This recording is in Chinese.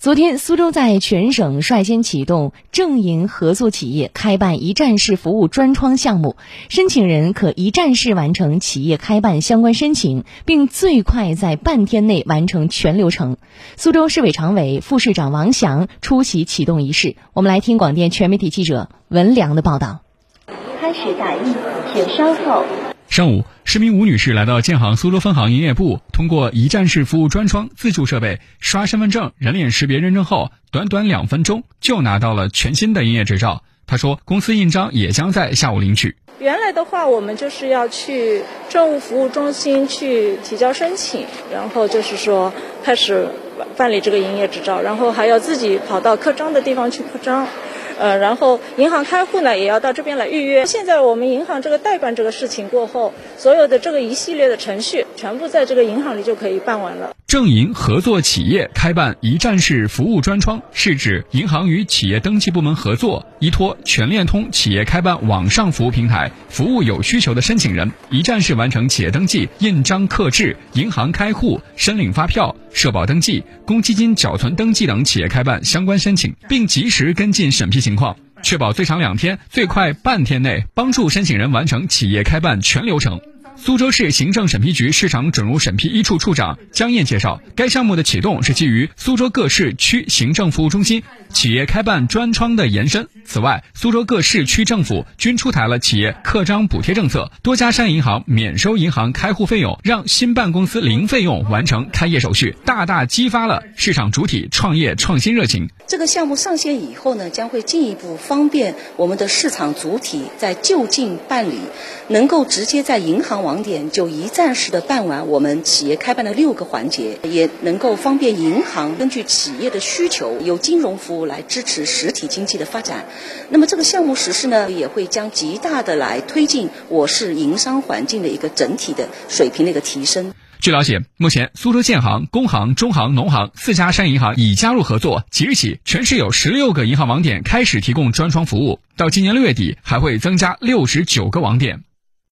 昨天，苏州在全省率先启动政营合作企业开办一站式服务专窗项目，申请人可一站式完成企业开办相关申请，并最快在半天内完成全流程。苏州市委常委、副市长王翔出席启动仪式。我们来听广电全媒体记者文良的报道。开始打印，请稍后。上午，市民吴女士来到建行苏州分行营业部，通过一站式服务专窗自助设备刷身份证、人脸识别认证后，短短两分钟就拿到了全新的营业执照。她说，公司印章也将在下午领取。原来的话，我们就是要去政务服务中心去提交申请，然后就是说开始办理这个营业执照，然后还要自己跑到刻章的地方去刻章。呃，然后银行开户呢，也要到这边来预约。现在我们银行这个代办这个事情过后，所有的这个一系列的程序，全部在这个银行里就可以办完了。政银合作企业开办一站式服务专窗，是指银行与企业登记部门合作，依托全链通企业开办网上服务平台，服务有需求的申请人，一站式完成企业登记、印章刻制、银行开户、申领发票、社保登记、公积金缴存登记等企业开办相关申请，并及时跟进审批情况，确保最长两天、最快半天内帮助申请人完成企业开办全流程。苏州市行政审批局市场准入审批一处处长江燕介绍，该项目的启动是基于苏州各市区行政服务中心企业开办专窗的延伸。此外，苏州各市区政府均出台了企业刻章补贴政策，多家商业银行免收银行开户费用，让新办公司零费用完成开业手续，大大激发了市场主体创业创新热情。这个项目上线以后呢，将会进一步方便我们的市场主体在就近办理，能够直接在银行网。网点就一站式的办完我们企业开办的六个环节，也能够方便银行根据企业的需求，有金融服务来支持实体经济的发展。那么这个项目实施呢，也会将极大的来推进我市营商环境的一个整体的水平的一个提升。据了解，目前苏州建行、工行、中行、农行四家商业银行已加入合作，即日起全市有十六个银行网点开始提供专窗服务，到今年六月底还会增加六十九个网点。